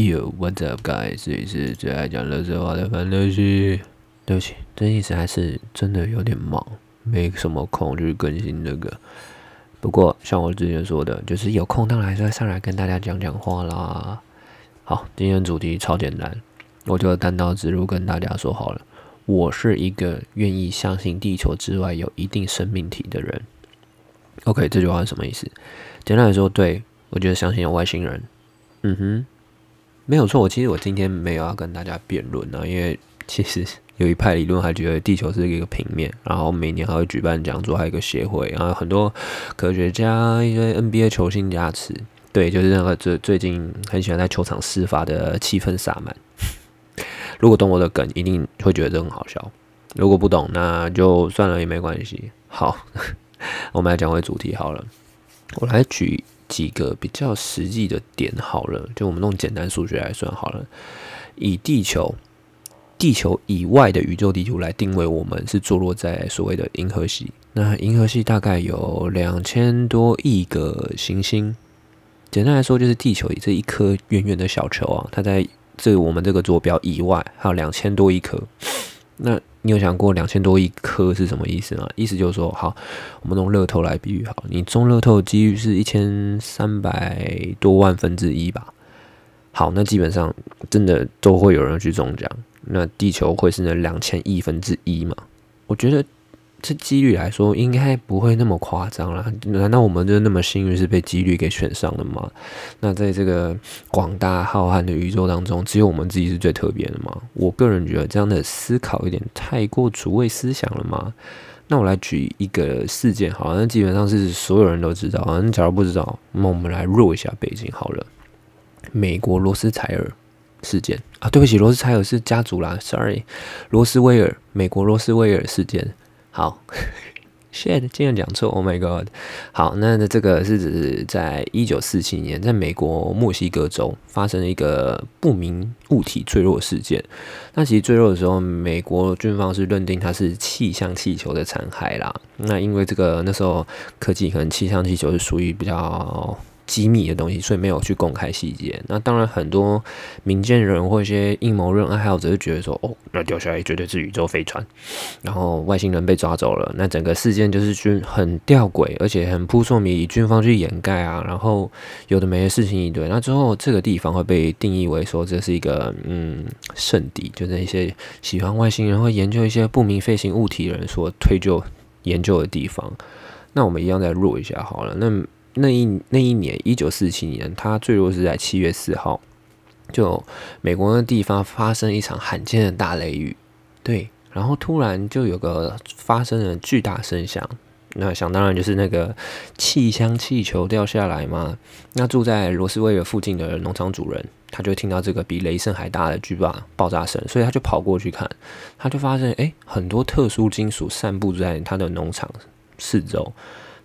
Yo, what's up, guys？这里是最爱讲乐色话的范乐西。对不起，最近实在是真的有点忙，没什么空去更新这个。不过像我之前说的，就是有空当然还是要上来跟大家讲讲话啦。好，今天主题超简单，我就单刀直入跟大家说好了。我是一个愿意相信地球之外有一定生命体的人。OK，这句话是什么意思？简单来说，对我觉得相信有外星人。嗯哼，没有错。我其实我今天没有要跟大家辩论啊，因为其实有一派理论还觉得地球是一个平面，然后每年还会举办讲座，还有一个协会，然后很多科学家、一些 NBA 球星加持。对，就是那个最最近很喜欢在球场施法的气氛洒满。如果懂我的梗，一定会觉得这很好笑；如果不懂，那就算了也没关系。好，我们来讲回主题好了。我来举几个比较实际的点好了，就我们用简单数学来算好了。以地球、地球以外的宇宙地图来定位，我们是坐落在所谓的银河系。那银河系大概有两千多亿个行星。简单来说，就是地球以这一颗圆圆的小球啊，它在这我们这个坐标以外还有两千多亿颗。那你有想过两千多亿颗是什么意思吗？意思就是说，好，我们用乐透来比喻，好，你中乐透的几率是一千三百多万分之一吧。好，那基本上真的都会有人去中奖。那地球会是那两千亿分之一嘛？我觉得。这几率来说，应该不会那么夸张了。难道我们就那么幸运是被几率给选上的吗？那在这个广大浩瀚的宇宙当中，只有我们自己是最特别的吗？我个人觉得这样的思考有点太过主谓思想了吗？那我来举一个事件，好，那基本上是所有人都知道。那假如不知道，那我们来弱一下背景好了。美国罗斯柴尔事件啊，对不起，罗斯柴尔是家族啦，sorry，罗斯威尔，美国罗斯威尔事件。好，shit，竟然讲错，Oh my god！好，那那这个是指在一九四七年，在美国墨西哥州发生了一个不明物体坠落事件。那其实坠落的时候，美国军方是认定它是气象气球的残骸啦。那因为这个那时候科技可能气象气球是属于比较。机密的东西，所以没有去公开细节。那当然，很多民间人或一些阴谋论爱好者就觉得说，哦，那掉下来绝对是宇宙飞船，然后外星人被抓走了。那整个事件就是军很吊诡，而且很扑朔迷离，军方去掩盖啊，然后有的没的事情一堆。那之后这个地方会被定义为说这是一个嗯圣地，就是一些喜欢外星人或研究一些不明飞行物体的人所推就研究的地方。那我们一样再弱一下好了。那那一那一年，一九四七年，它坠落是在七月四号，就美国那地方发生一场罕见的大雷雨，对，然后突然就有个发生了巨大声响，那想当然就是那个气箱气球掉下来嘛。那住在罗斯威尔附近的农场主人，他就听到这个比雷声还大的巨大爆炸声，所以他就跑过去看，他就发现哎，很多特殊金属散布在他的农场四周。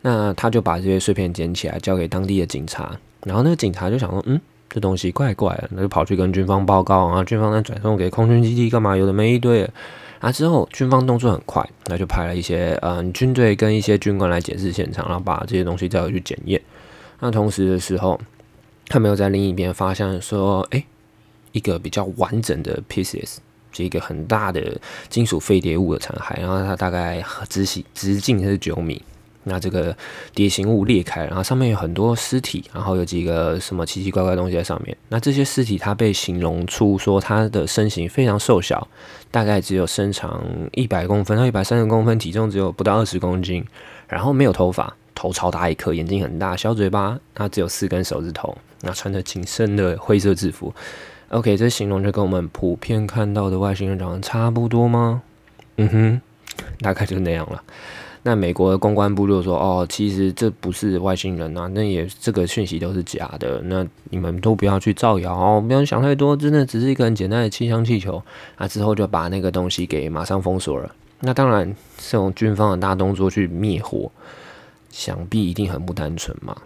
那他就把这些碎片捡起来，交给当地的警察。然后那个警察就想说：“嗯，这东西怪怪的。”那就跑去跟军方报告，然后军方再转送给空军基地，干嘛？有的没一堆。啊，之后军方动作很快，那就派了一些嗯军队跟一些军官来检视现场，然后把这些东西再回去检验。那同时的时候，他们又在另一边发现说：“哎，一个比较完整的 pieces，是一个很大的金属飞碟物的残骸，然后它大概直径直径是九米。”那这个蝶形物裂开，然后上面有很多尸体，然后有几个什么奇奇怪怪东西在上面。那这些尸体它被形容出说它的身形非常瘦小，大概只有身长一百公分到一百三十公分，体重只有不到二十公斤，然后没有头发，头超大一颗，眼睛很大，小嘴巴，它只有四根手指头，那穿着紧身的灰色制服。OK，这形容就跟我们普遍看到的外星人长得差不多吗？嗯哼，大概就那样了。那美国的公关部就说：“哦，其实这不是外星人啊，那也这个讯息都是假的。那你们都不要去造谣哦，不要想太多，真的只是一个很简单的气象气球。”啊，之后就把那个东西给马上封锁了。那当然，这种军方的大动作去灭火，想必一定很不单纯嘛。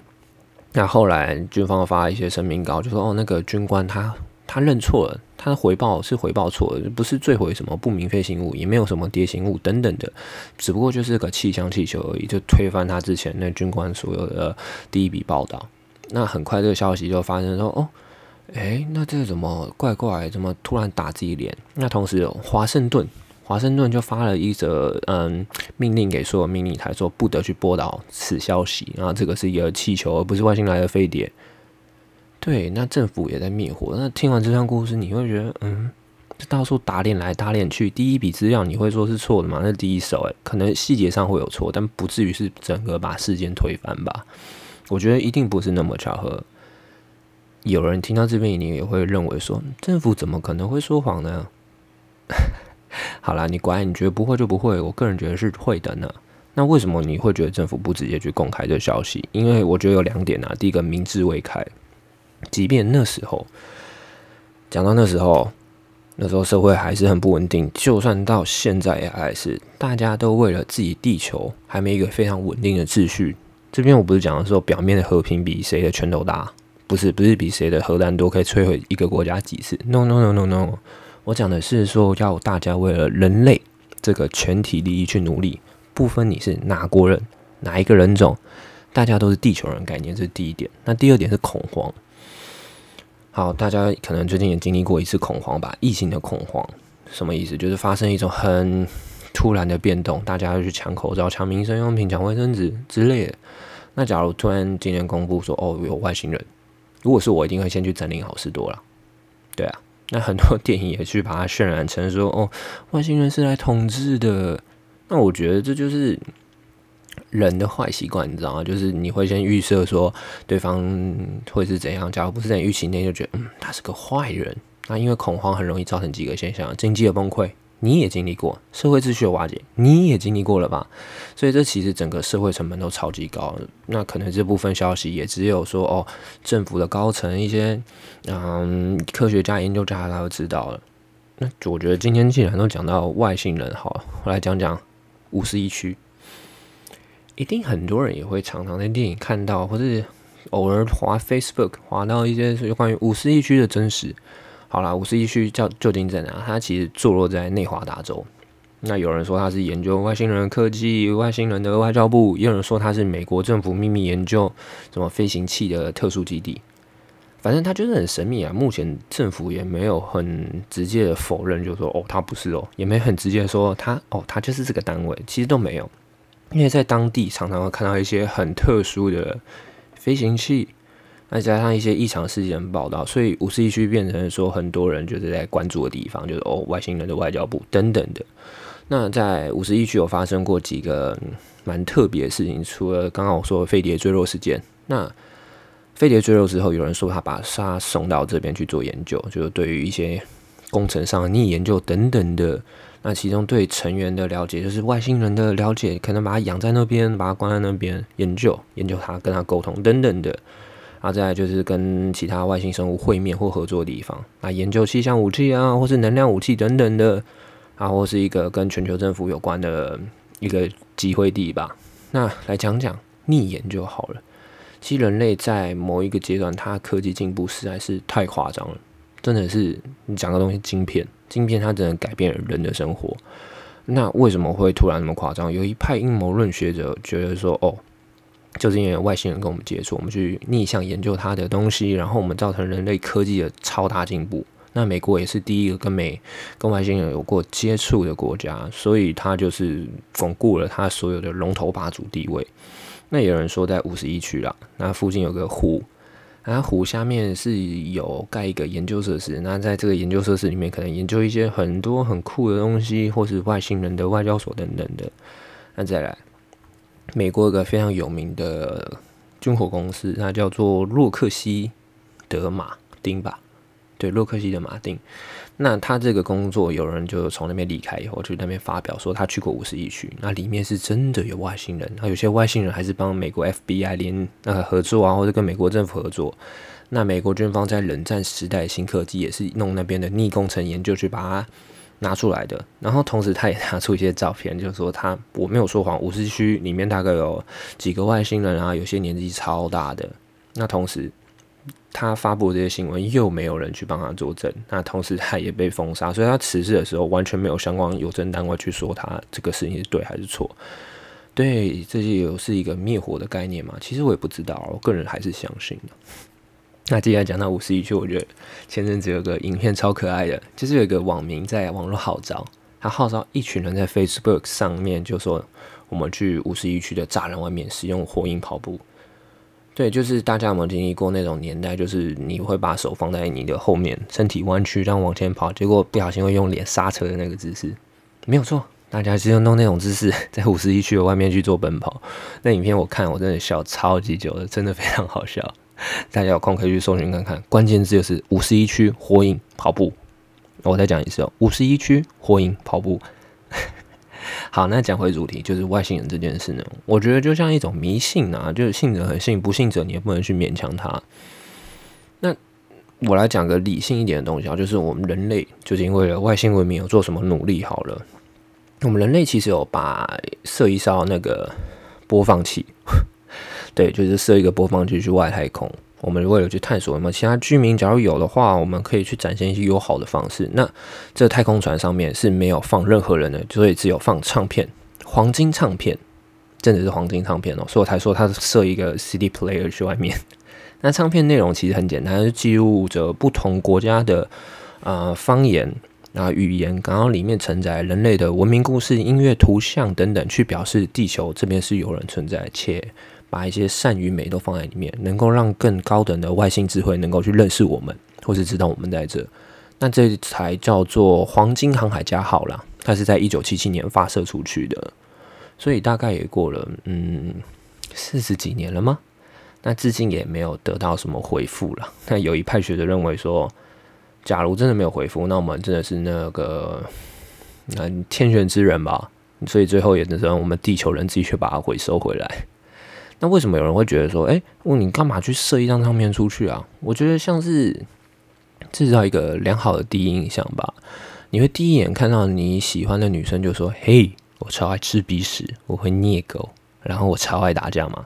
那后来军方发一些声明稿，就说：“哦，那个军官他。”他认错了，他的回报是回报错了，不是坠毁什么不明飞行物，也没有什么蝶形物等等的，只不过就是个气象气球而已，就推翻他之前那军官所有的第一笔报道。那很快这个消息就发生说，哦，诶，那这怎么怪怪？怎么突然打自己脸？那同时，华盛顿，华盛顿就发了一则嗯命令给所有命令台，说不得去播导此消息。然后这个是一个气球，而不是外星来的飞碟。对，那政府也在灭火。那听完这段故事，你会觉得，嗯，这到处打脸来打脸去。第一笔资料你会说是错的吗？那第一手，诶，可能细节上会有错，但不至于是整个把事件推翻吧？我觉得一定不是那么巧合。有人听到这边，你也会认为说，政府怎么可能会说谎呢？好啦，你乖，你觉得不会就不会。我个人觉得是会的呢。那为什么你会觉得政府不直接去公开这消息？因为我觉得有两点啊。第一个，明智未开。即便那时候讲到那时候，那时候社会还是很不稳定。就算到现在也还是，大家都为了自己地球还没一个非常稳定的秩序。这边我不是讲的说表面的和平比谁的拳头大，不是不是比谁的核弹多可以摧毁一个国家几次。No no no no no，我讲的是说要大家为了人类这个全体利益去努力，不分你是哪国人哪一个人种，大家都是地球人概念，这是第一点。那第二点是恐慌。好，大家可能最近也经历过一次恐慌吧？疫情的恐慌什么意思？就是发生一种很突然的变动，大家要去抢口罩、抢民生用品、抢卫生纸之类的。那假如突然今天公布说哦有外星人，如果是我，一定会先去占领好事多了。对啊，那很多电影也去把它渲染成说哦外星人是来统治的。那我觉得这就是。人的坏习惯，你知道吗？就是你会先预设说对方会是怎样，假如不是在预期内，就觉得嗯，他是个坏人。那因为恐慌很容易造成几个现象：经济的崩溃，你也经历过；社会秩序的瓦解，你也经历过了吧？所以这其实整个社会成本都超级高。那可能这部分消息也只有说哦，政府的高层、一些嗯科学家、研究家他都知道了。那我觉得今天既然都讲到外星人，好，我来讲讲五十一区。一定很多人也会常常在电影看到，或是偶尔滑 Facebook 滑到一些有关于五十一区的真实。好啦，五十一区叫旧金在哪？它其实坐落在内华达州。那有人说它是研究外星人科技、外星人的外交部，也有人说它是美国政府秘密研究什么飞行器的特殊基地。反正它就是很神秘啊。目前政府也没有很直接的否认，就说哦，它不是哦，也没很直接的说它哦，它就是这个单位，其实都没有。因为在当地常常会看到一些很特殊的飞行器，再加上一些异常事件报道，所以五十一区变成说很多人就是在关注的地方，就是哦外星人的外交部等等的。那在五十一区有发生过几个蛮特别的事情，除了刚刚我说的飞碟坠落事件，那飞碟坠落之后，有人说他把沙送到这边去做研究，就是对于一些工程上的逆研究等等的。那其中对成员的了解，就是外星人的了解，可能把它养在那边，把它关在那边研究，研究它，跟它沟通等等的。啊，再来就是跟其他外星生物会面或合作的地方，啊，研究气象武器啊，或是能量武器等等的，啊，或是一个跟全球政府有关的一个机会地吧。那来讲讲逆研就好了。其实人类在某一个阶段，它科技进步实在是太夸张了，真的是你讲个东西，晶片。晶片它真的改变人的生活，那为什么会突然那么夸张？有一派阴谋论学者觉得说，哦，就是因为外星人跟我们接触，我们去逆向研究它的东西，然后我们造成人类科技的超大进步。那美国也是第一个跟美跟外星人有过接触的国家，所以它就是巩固了它所有的龙头霸主地位。那有人说在五十一区啦，那附近有个湖。那湖下面是有盖一个研究设施，那在这个研究设施里面，可能研究一些很多很酷的东西，或是外星人的外交所等等的。那再来，美国一个非常有名的军火公司，它叫做洛克希德马丁吧。对，洛克希德马丁，那他这个工作，有人就从那边离开以后，去那边发表说他去过五十一区，那里面是真的有外星人，那有些外星人还是帮美国 FBI 联呃合作啊，或者跟美国政府合作。那美国军方在冷战时代新科技也是弄那边的逆工程研究去把它拿出来的。然后同时他也拿出一些照片，就是说他我没有说谎，五十区里面大概有几个外星人啊，有些年纪超大的。那同时。他发布这些新闻，又没有人去帮他作证，那同时他也被封杀，所以他辞职的时候完全没有相关有证单位去说他这个事情是对还是错。对，这些有是一个灭火的概念嘛？其实我也不知道，我个人还是相信的。那接下来讲到五十一区，我觉得前阵子有个影片超可爱的，就是有一个网民在网络号召，他号召一群人在 Facebook 上面就说，我们去五十一区的栅栏外面使用火影跑步。对，就是大家有没有经历过那种年代，就是你会把手放在你的后面，身体弯曲这样往前跑，结果不小心会用脸刹车的那个姿势？没有错，大家是用弄那种姿势 在五十一区的外面去做奔跑。那影片我看我真的笑超级久了，真的非常好笑。大家有空可以去搜寻看看，关键字就是五十一区火影跑步。我再讲一次哦，五十一区火影跑步。好，那讲回主题，就是外星人这件事呢，我觉得就像一种迷信啊，就是信者很信，不信者你也不能去勉强他。那我来讲个理性一点的东西啊，就是我们人类就是因为外星文明有做什么努力？好了，我们人类其实有把设一艘那个播放器。对，就是设一个播放器去外太空。我们为了去探索有没有其他居民，假如有的话，我们可以去展现一些友好的方式。那这太空船上面是没有放任何人的，所以只有放唱片，黄金唱片，真的是黄金唱片哦。所以我才说它设一个 CD player 去外面。那唱片内容其实很简单，是记录着不同国家的呃方言啊语言，然后里面承载人类的文明故事、音乐、图像等等，去表示地球这边是有人存在且。把一些善与美都放在里面，能够让更高等的外星智慧能够去认识我们，或是知道我们在这。那这才叫做黄金航海家号啦，它是在一九七七年发射出去的，所以大概也过了嗯四十几年了吗？那至今也没有得到什么回复了。那有一派学者认为说，假如真的没有回复，那我们真的是那个嗯天选之人吧？所以最后也只能我们地球人自己去把它回收回来。那为什么有人会觉得说，哎，问你干嘛去设一张唱片出去啊？我觉得像是制造一个良好的第一印象吧。你会第一眼看到你喜欢的女生就说，嘿，我超爱吃鼻屎，我会虐狗，然后我超爱打架嘛。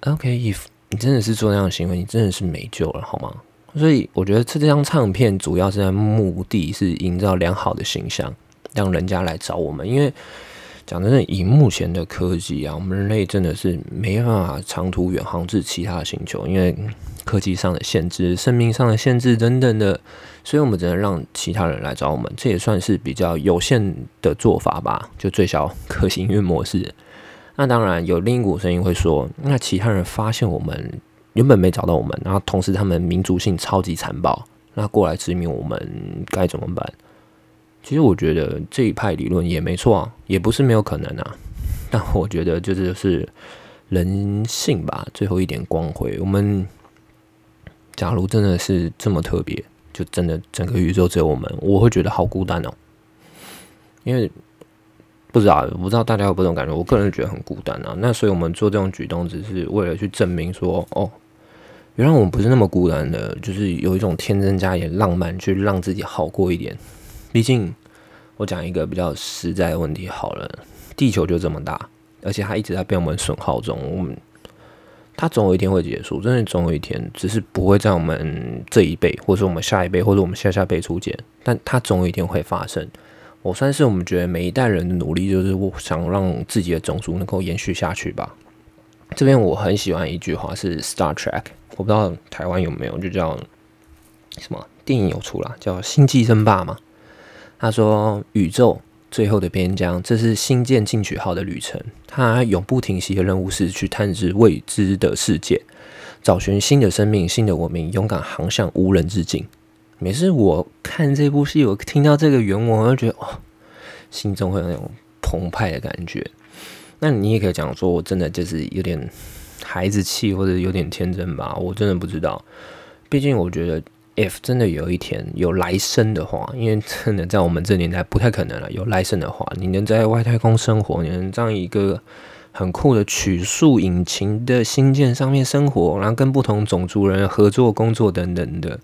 OK，if 你真的是做那样行为，你真的是没救了，好吗？所以我觉得这张唱片主要是在目的是营造良好的形象，让人家来找我们，因为。讲真的，以目前的科技啊，我们人类真的是没办法长途远航至其他星球，因为科技上的限制、生命上的限制等等的，所以我们只能让其他人来找我们。这也算是比较有限的做法吧，就最小可行运模式。那当然有另一股声音会说，那其他人发现我们原本没找到我们，然后同时他们民族性超级残暴，那过来殖民我们该怎么办？其实我觉得这一派理论也没错啊，也不是没有可能啊。但我觉得就是是人性吧，最后一点光辉。我们假如真的是这么特别，就真的整个宇宙只有我们，我会觉得好孤单哦。因为不知道，不知道大家有不这种感觉？我个人觉得很孤单啊。那所以我们做这种举动，只是为了去证明说，哦，原来我们不是那么孤单的，就是有一种天真加一点浪漫，去让自己好过一点。毕竟，我讲一个比较实在的问题好了，地球就这么大，而且它一直在被我们损耗中。我们它总有一天会结束，真的总有一天，只是不会在我们这一辈，或者我们下一辈，或者我们下下辈出现，但它总有一天会发生。我算是我们觉得每一代人的努力，就是我想让自己的种族能够延续下去吧。这边我很喜欢一句话是 Star Trek，我不知道台湾有没有，就叫什么电影有出了，叫《星际争霸》嘛。他说：“宇宙最后的边疆，这是星舰进取号的旅程。它永不停息的任务是去探知未知的世界，找寻新的生命、新的文明，勇敢航向无人之境。”每次我看这部戏，我听到这个原文，我就觉得哦，心中会有那种澎湃的感觉。那你也可以讲说，我真的就是有点孩子气，或者有点天真吧？我真的不知道。毕竟我觉得。If 真的有一天有来生的话，因为真的在我们这年代不太可能了。有来生的话，你能在外太空生活，你能这样一个很酷的曲速引擎的星舰上面生活，然后跟不同种族人合作工作等等的，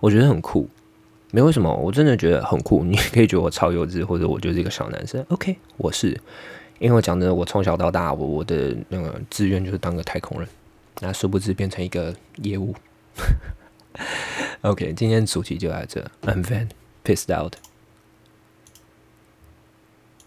我觉得很酷。没为什么，我真的觉得很酷。你可以觉得我超幼稚，或者我就是一个小男生。OK，我是，因为我讲的，我从小到大，我我的那个志愿就是当个太空人，那殊不知变成一个业务。OK，今天主题就在这。I'm Van, pissed out.